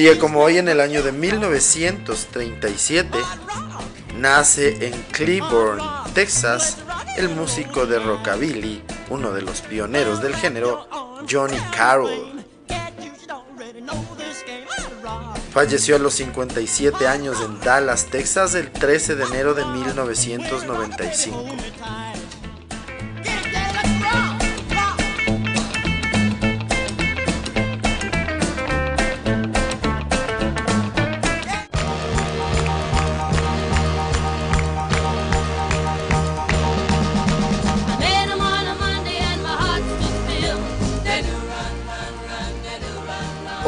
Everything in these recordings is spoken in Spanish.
Día como hoy en el año de 1937 nace en Cleburne, Texas, el músico de rockabilly, uno de los pioneros del género, Johnny Carroll. Falleció a los 57 años en Dallas, Texas, el 13 de enero de 1995.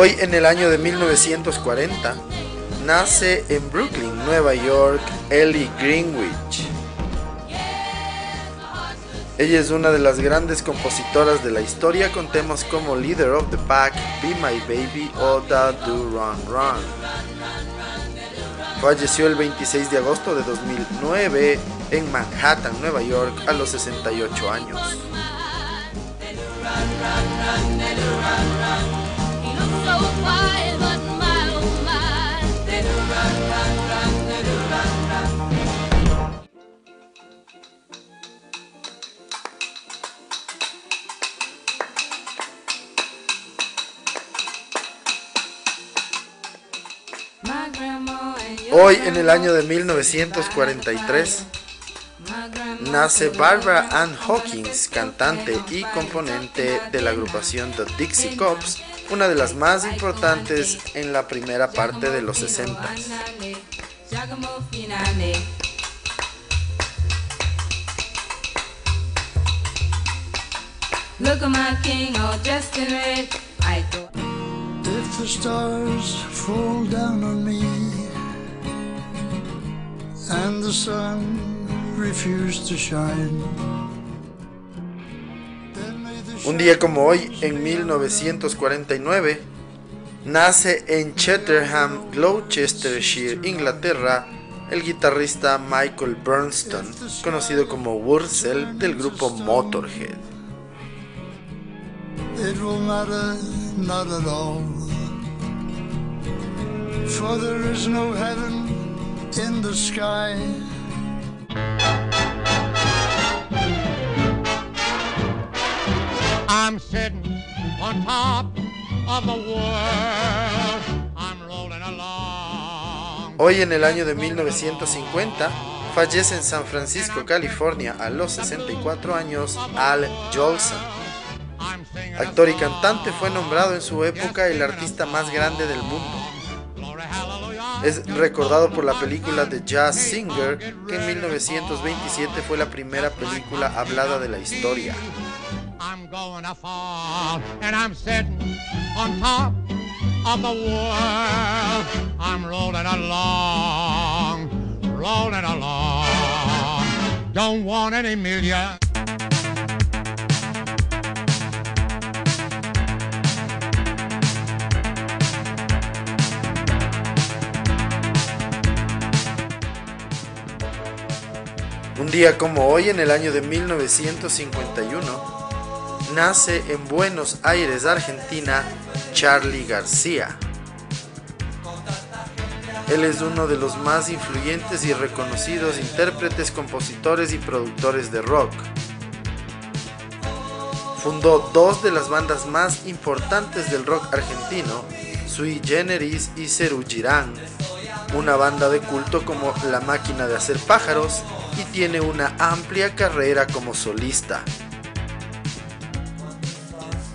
Hoy en el año de 1940 nace en Brooklyn, Nueva York, Ellie Greenwich. Ella es una de las grandes compositoras de la historia con temas como Leader of the Pack, Be My Baby o Da Do Run Run. Falleció el 26 de agosto de 2009 en Manhattan, Nueva York, a los 68 años. Hoy, en el año de 1943, nace Barbara Ann Hawkins, cantante y componente de la agrupación The Dixie Cops, una de las más importantes en la primera parte de los 60. Look at my king all dressed in red. I thought If the stars fall down on me and the sun refuse to shine un día como hoy, en 1949, nace en Cheltenham, Gloucestershire, Inglaterra, el guitarrista Michael Bernstein, conocido como Wurzel del grupo Motorhead. Hoy en el año de 1950 fallece en San Francisco, California, a los 64 años, Al Jolson. Actor y cantante, fue nombrado en su época el artista más grande del mundo. Es recordado por la película The Jazz Singer, que en 1927 fue la primera película hablada de la historia. Going to fall, and I'm sitting on top of the world. I'm rolling along, rolling along. Don't want any million. Un día como hoy, en el año de 1951, nace en Buenos Aires, Argentina, Charlie García. Él es uno de los más influyentes y reconocidos intérpretes, compositores y productores de rock. Fundó dos de las bandas más importantes del rock argentino, Sui Generis y Ceru Girán, una banda de culto como La Máquina de Hacer Pájaros y tiene una amplia carrera como solista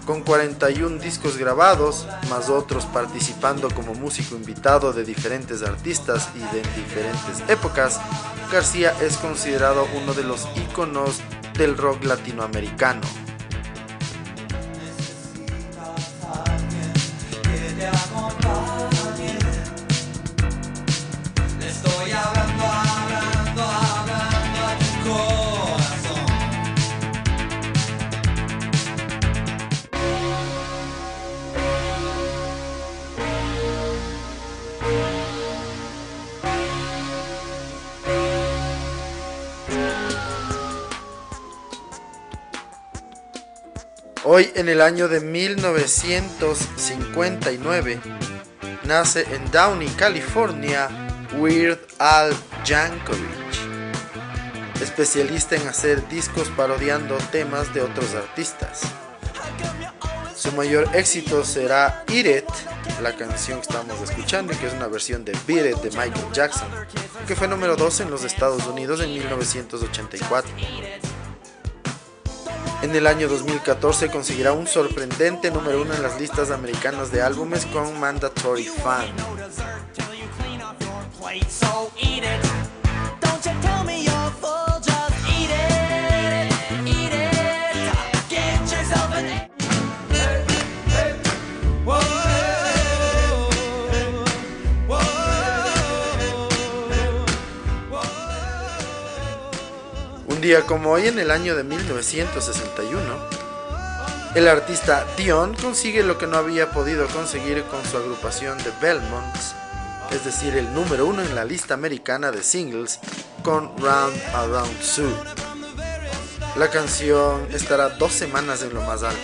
con 41 discos grabados, más otros participando como músico invitado de diferentes artistas y de diferentes épocas, García es considerado uno de los íconos del rock latinoamericano. Hoy en el año de 1959 nace en Downey, California, Weird Al Yankovic, especialista en hacer discos parodiando temas de otros artistas. Su mayor éxito será Eat It, la canción que estamos escuchando, que es una versión de Beat It de Michael Jackson, que fue número 2 en los Estados Unidos en 1984. En el año 2014 conseguirá un sorprendente número 1 en las listas americanas de álbumes con Mandatory Fan. Día como hoy en el año de 1961, el artista Dion consigue lo que no había podido conseguir con su agrupación de Belmonts, es decir, el número uno en la lista americana de singles con Round Around Sue. La canción estará dos semanas en lo más alto.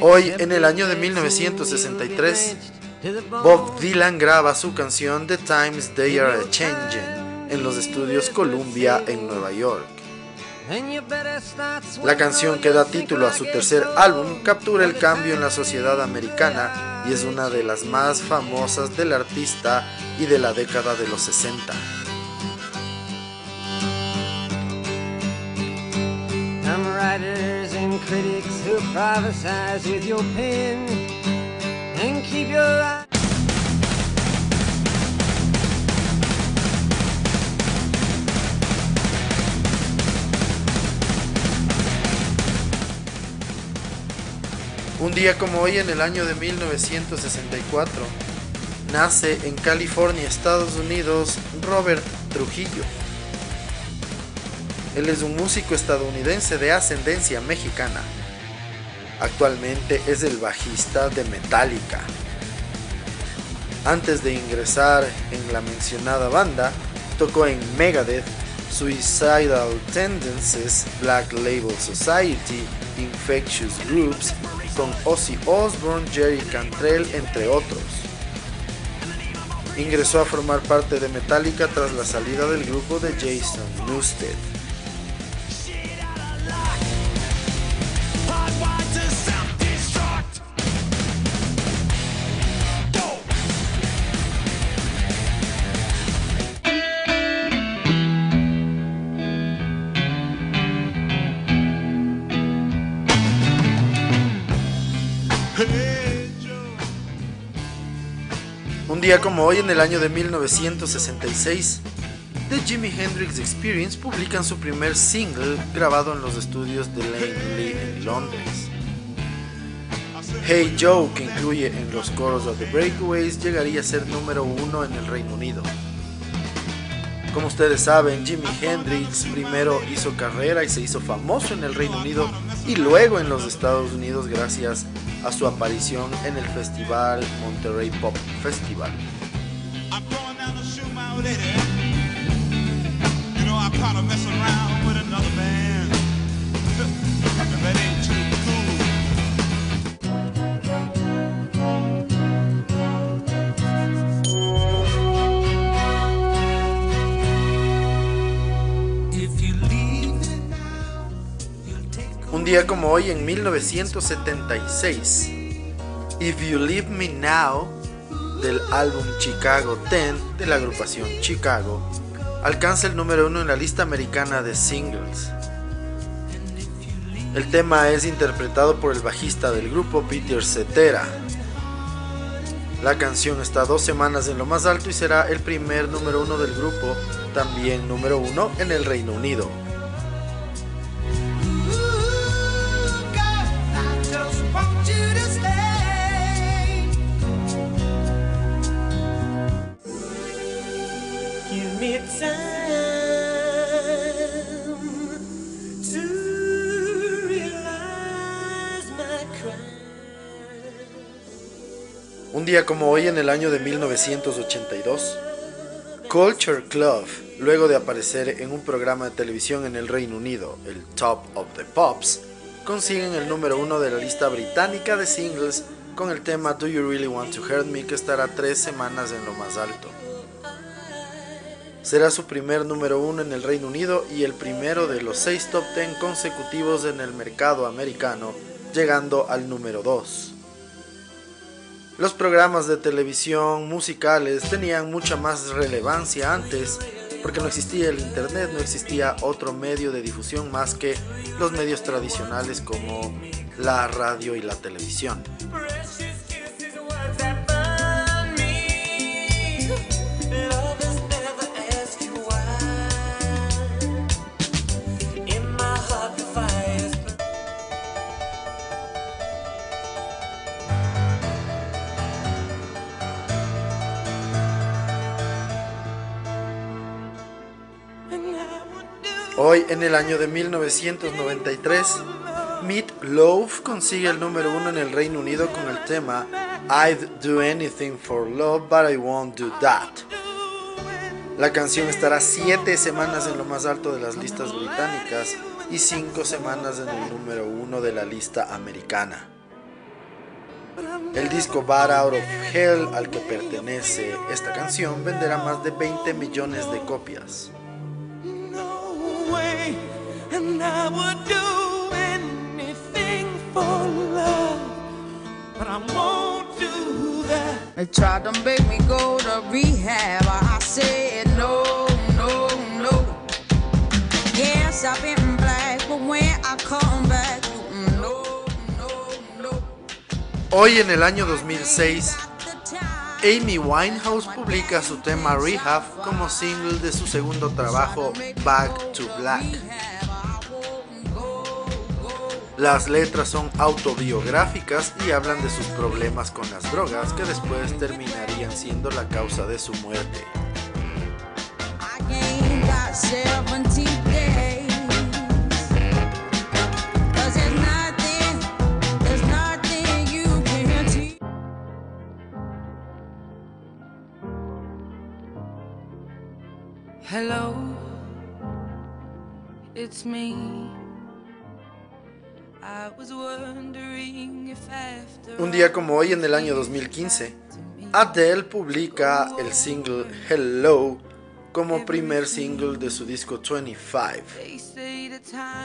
Hoy, en el año de 1963, Bob Dylan graba su canción The Times They Are Changing en los estudios Columbia en Nueva York. La canción que da título a su tercer álbum captura el cambio en la sociedad americana y es una de las más famosas del artista y de la década de los 60. Día como hoy en el año de 1964, nace en California, Estados Unidos, Robert Trujillo. Él es un músico estadounidense de ascendencia mexicana. Actualmente es el bajista de Metallica. Antes de ingresar en la mencionada banda, tocó en Megadeth, Suicidal Tendencies, Black Label Society, Infectious Groups, con Ozzy Osbourne, Jerry Cantrell, entre otros. Ingresó a formar parte de Metallica tras la salida del grupo de Jason Newsted. Día como hoy, en el año de 1966, The Jimi Hendrix Experience publican su primer single grabado en los estudios de Langley en Londres. Hey Joe, que incluye en los coros de The Breakaways, llegaría a ser número uno en el Reino Unido. Como ustedes saben, Jimi Hendrix primero hizo carrera y se hizo famoso en el Reino Unido y luego en los Estados Unidos gracias a su aparición en el festival Monterrey Pop Festival. Día como hoy en 1976, If You Leave Me Now, del álbum Chicago 10 de la agrupación Chicago, alcanza el número uno en la lista americana de singles. El tema es interpretado por el bajista del grupo Peter Cetera. La canción está dos semanas en lo más alto y será el primer número uno del grupo, también número uno en el Reino Unido. Un día como hoy en el año de 1982, Culture Club, luego de aparecer en un programa de televisión en el Reino Unido, el Top of the Pops, consiguen el número uno de la lista británica de singles con el tema Do You Really Want to Hurt Me que estará tres semanas en lo más alto. Será su primer número uno en el Reino Unido y el primero de los seis top ten consecutivos en el mercado americano, llegando al número 2. Los programas de televisión musicales tenían mucha más relevancia antes porque no existía el internet, no existía otro medio de difusión más que los medios tradicionales como la radio y la televisión. Hoy, en el año de 1993, Meat Loaf consigue el número uno en el Reino Unido con el tema I'd Do Anything for Love, but I Won't Do That. La canción estará siete semanas en lo más alto de las listas británicas y cinco semanas en el número uno de la lista americana. El disco Bad Out of Hell al que pertenece esta canción venderá más de 20 millones de copias. And I would do anything for love, but I won't do that. They tried to make me go to rehab. I said no, no, no. Yes, I've been black, but when I come back, no, no, no. Hoy en el año 2006. Amy Winehouse publica su tema Rehab como single de su segundo trabajo Back to Black. Las letras son autobiográficas y hablan de sus problemas con las drogas que después terminarían siendo la causa de su muerte. Hello, it's me. Un día como hoy en el año 2015, Adele publica el single Hello como primer single de su disco 25.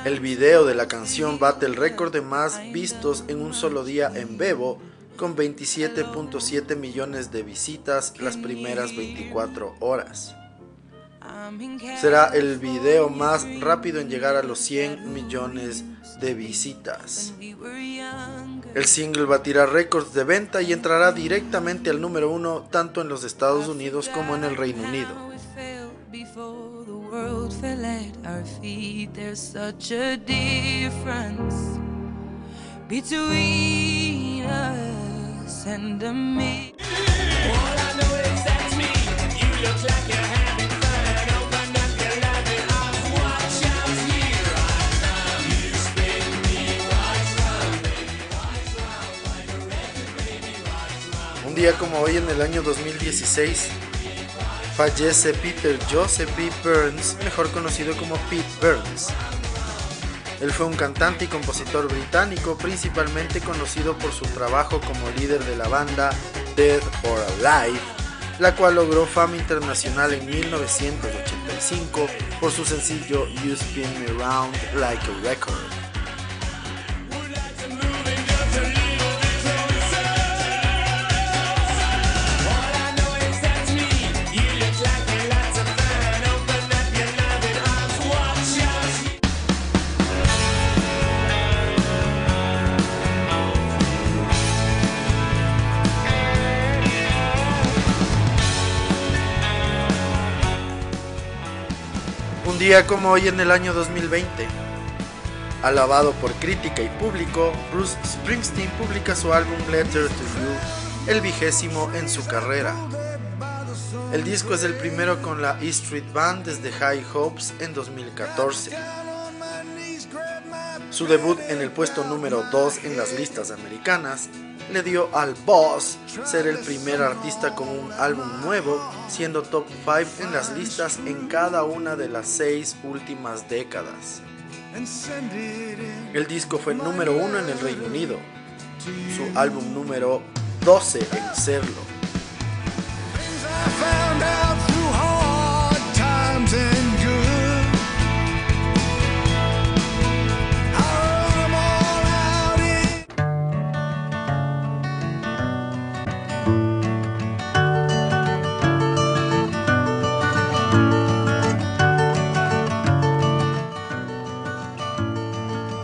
El video de la canción bate el récord de más vistos en un solo día en Bebo con 27.7 millones de visitas las primeras 24 horas. Será el video más rápido en llegar a los 100 millones de visitas. El single batirá récords de venta y entrará directamente al número uno tanto en los Estados Unidos como en el Reino Unido. Como hoy en el año 2016 fallece Peter Joseph B. Burns, mejor conocido como Pete Burns. Él fue un cantante y compositor británico, principalmente conocido por su trabajo como líder de la banda Dead or Alive, la cual logró fama internacional en 1985 por su sencillo You Spin Me Round Like a Record. Como hoy en el año 2020. Alabado por crítica y público, Bruce Springsteen publica su álbum Letter to You, el vigésimo en su carrera. El disco es el primero con la E Street Band desde High Hopes en 2014. Su debut en el puesto número 2 en las listas americanas le dio al Boss ser el primer artista con un álbum nuevo, siendo top 5 en las listas en cada una de las seis últimas décadas. El disco fue número 1 en el Reino Unido, su álbum número 12 en serlo.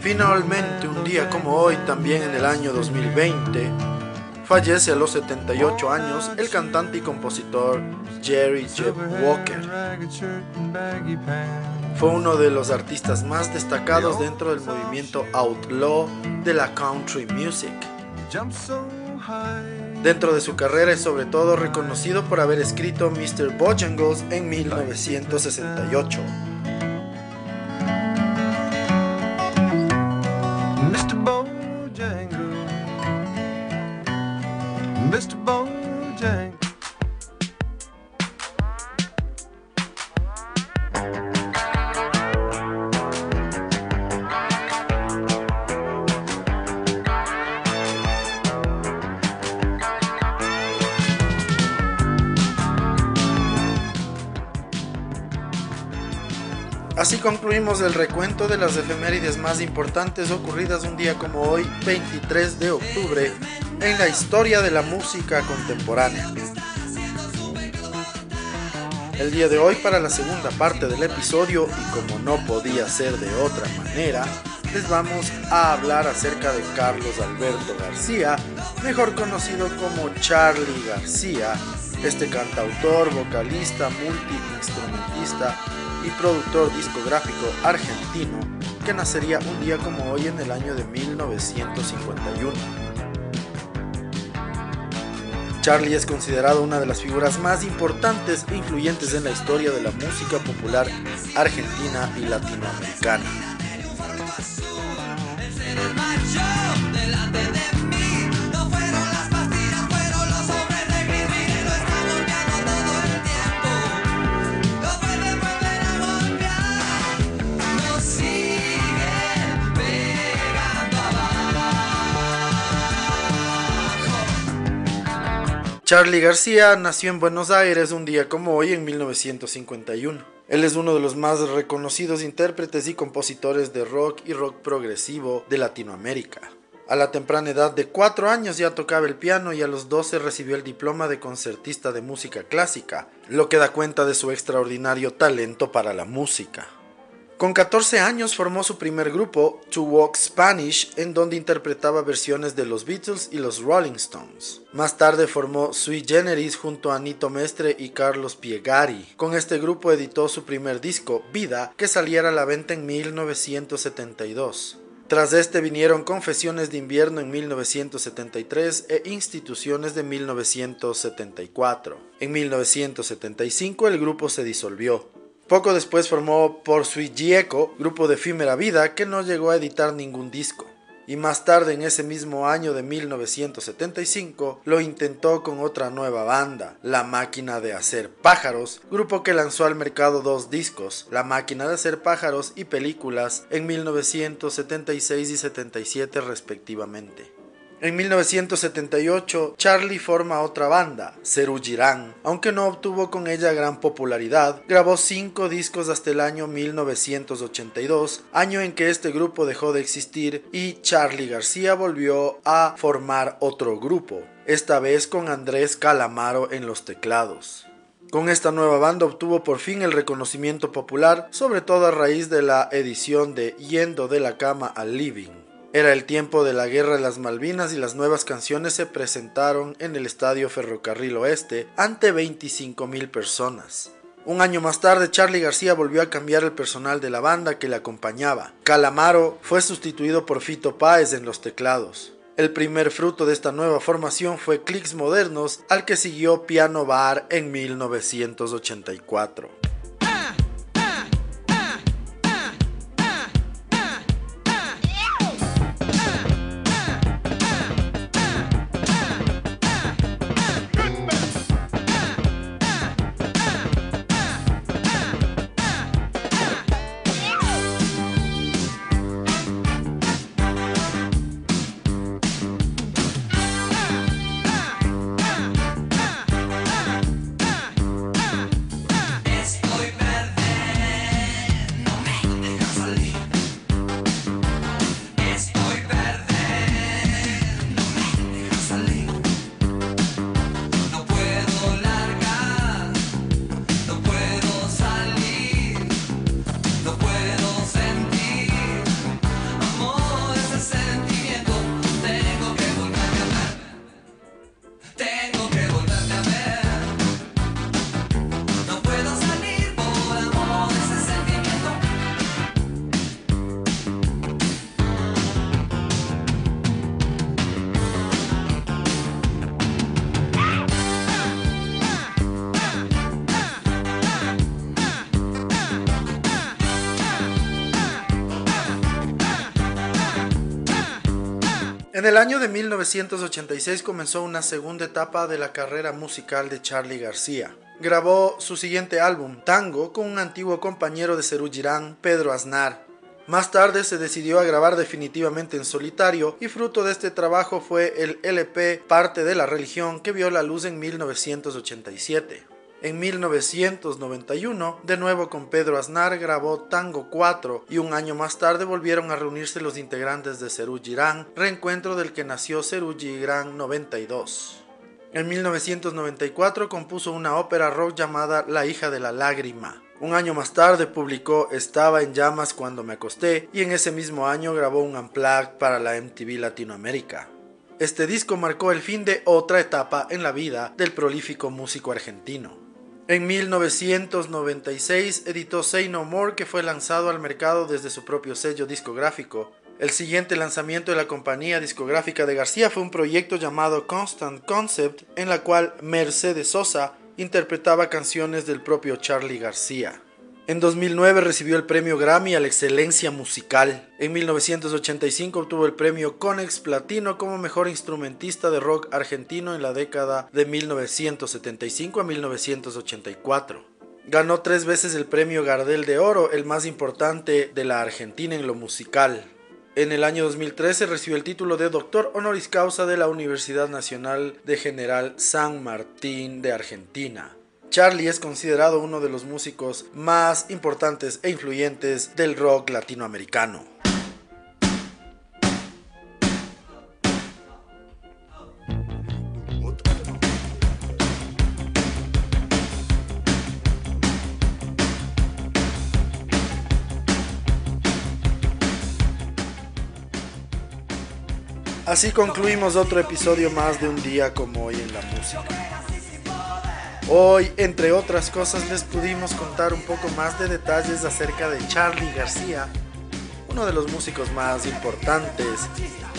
Finalmente, un día como hoy, también en el año 2020, fallece a los 78 años el cantante y compositor Jerry Jeff Walker. Fue uno de los artistas más destacados dentro del movimiento outlaw de la country music. Dentro de su carrera es sobre todo reconocido por haber escrito Mr. Bojangles en 1968. Así concluimos el recuento de las efemérides más importantes ocurridas un día como hoy, 23 de octubre, en la historia de la música contemporánea. El día de hoy, para la segunda parte del episodio, y como no podía ser de otra manera, les vamos a hablar acerca de Carlos Alberto García, mejor conocido como Charlie García, este cantautor, vocalista, multiinstrumentista y productor discográfico argentino que nacería un día como hoy en el año de 1951. Charlie es considerado una de las figuras más importantes e influyentes en la historia de la música popular argentina y latinoamericana. Charlie García nació en Buenos Aires un día como hoy en 1951. Él es uno de los más reconocidos intérpretes y compositores de rock y rock progresivo de Latinoamérica. A la temprana edad de 4 años ya tocaba el piano y a los 12 recibió el diploma de concertista de música clásica, lo que da cuenta de su extraordinario talento para la música. Con 14 años formó su primer grupo, To Walk Spanish, en donde interpretaba versiones de los Beatles y los Rolling Stones. Más tarde formó Sui Generis junto a Nito Mestre y Carlos Piegari. Con este grupo editó su primer disco, Vida, que saliera a la venta en 1972. Tras este vinieron Confesiones de invierno en 1973 e Instituciones de 1974. En 1975 el grupo se disolvió. Poco después formó Por Sui Gieco, grupo de efímera vida que no llegó a editar ningún disco. Y más tarde, en ese mismo año de 1975, lo intentó con otra nueva banda, La Máquina de Hacer Pájaros, grupo que lanzó al mercado dos discos, La Máquina de Hacer Pájaros y Películas, en 1976 y 77 respectivamente. En 1978, Charlie forma otra banda, Girán. Aunque no obtuvo con ella gran popularidad, grabó cinco discos hasta el año 1982, año en que este grupo dejó de existir y Charlie García volvió a formar otro grupo, esta vez con Andrés Calamaro en los teclados. Con esta nueva banda obtuvo por fin el reconocimiento popular, sobre todo a raíz de la edición de Yendo de la cama al living. Era el tiempo de la Guerra de las Malvinas y las nuevas canciones se presentaron en el Estadio Ferrocarril Oeste ante 25.000 personas. Un año más tarde, Charlie García volvió a cambiar el personal de la banda que le acompañaba. Calamaro fue sustituido por Fito Páez en los teclados. El primer fruto de esta nueva formación fue Clicks Modernos, al que siguió Piano Bar en 1984. En el año de 1986 comenzó una segunda etapa de la carrera musical de Charlie García. Grabó su siguiente álbum, Tango, con un antiguo compañero de Cerú Girán, Pedro Aznar. Más tarde se decidió a grabar definitivamente en solitario y fruto de este trabajo fue el LP Parte de la Religión que vio la luz en 1987. En 1991, de nuevo con Pedro Aznar, grabó Tango 4 y un año más tarde volvieron a reunirse los integrantes de Cerú Girán, reencuentro del que nació Cerú Girán 92. En 1994 compuso una ópera rock llamada La hija de la lágrima. Un año más tarde publicó Estaba en llamas cuando me acosté y en ese mismo año grabó un unplugged para la MTV Latinoamérica. Este disco marcó el fin de otra etapa en la vida del prolífico músico argentino. En 1996 editó Say No More que fue lanzado al mercado desde su propio sello discográfico. El siguiente lanzamiento de la compañía discográfica de García fue un proyecto llamado Constant Concept en la cual Mercedes Sosa interpretaba canciones del propio Charlie García. En 2009 recibió el premio Grammy a la excelencia musical. En 1985 obtuvo el premio Conex Platino como mejor instrumentista de rock argentino en la década de 1975 a 1984. Ganó tres veces el premio Gardel de Oro, el más importante de la Argentina en lo musical. En el año 2013 recibió el título de doctor honoris causa de la Universidad Nacional de General San Martín de Argentina. Charlie es considerado uno de los músicos más importantes e influyentes del rock latinoamericano. Así concluimos otro episodio más de un día como hoy en la música. Hoy, entre otras cosas, les pudimos contar un poco más de detalles acerca de Charlie García, uno de los músicos más importantes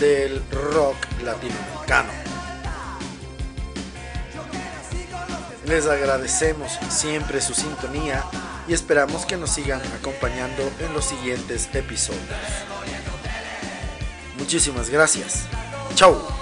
del rock latinoamericano. Les agradecemos siempre su sintonía y esperamos que nos sigan acompañando en los siguientes episodios. Muchísimas gracias. Chao.